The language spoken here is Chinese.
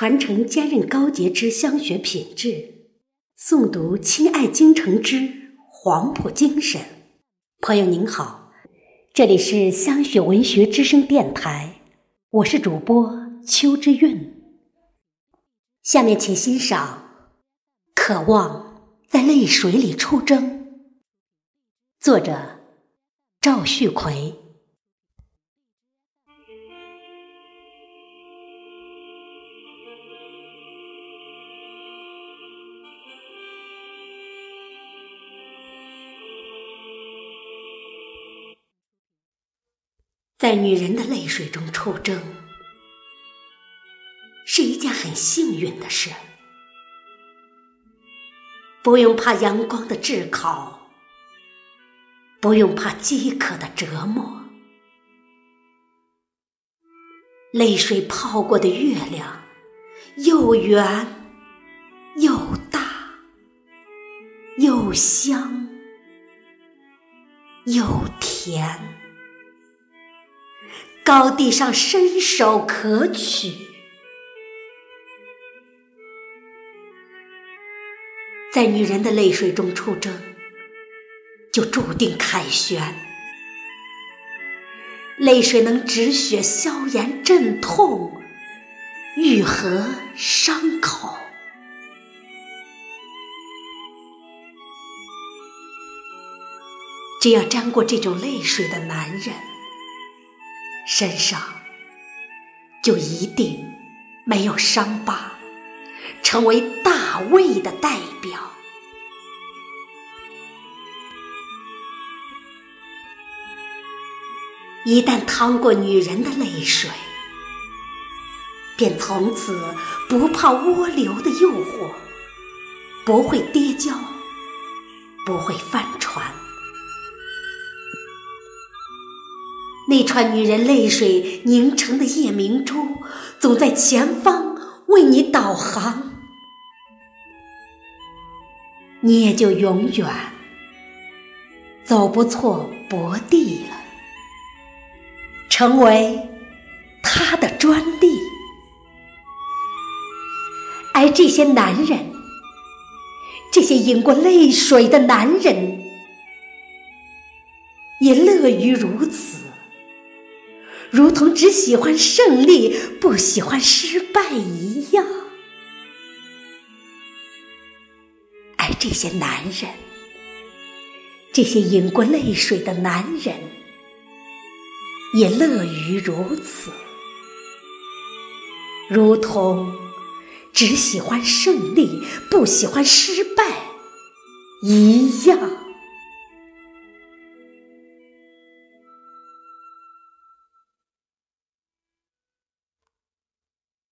传承坚韧高洁之香学品质，诵读亲爱京城之黄埔精神。朋友您好，这里是香雪文学之声电台，我是主播邱之韵。下面请欣赏《渴望在泪水里出征》，作者赵旭奎。在女人的泪水中出征，是一件很幸运的事。不用怕阳光的炙烤，不用怕饥渴的折磨。泪水泡过的月亮，又圆又大，又香又甜。高地上伸手可取，在女人的泪水中出征，就注定凯旋。泪水能止血、消炎、镇痛、愈合伤口。只要沾过这种泪水的男人。身上就一定没有伤疤，成为大卫的代表。一旦淌过女人的泪水，便从此不怕涡流的诱惑，不会跌跤，不会翻船。那串女人泪水凝成的夜明珠，总在前方为你导航，你也就永远走不错博地了，成为他的专利。而这些男人，这些饮过泪水的男人，也乐于如此。如同只喜欢胜利，不喜欢失败一样。而这些男人，这些饮过泪水的男人，也乐于如此，如同只喜欢胜利，不喜欢失败一样。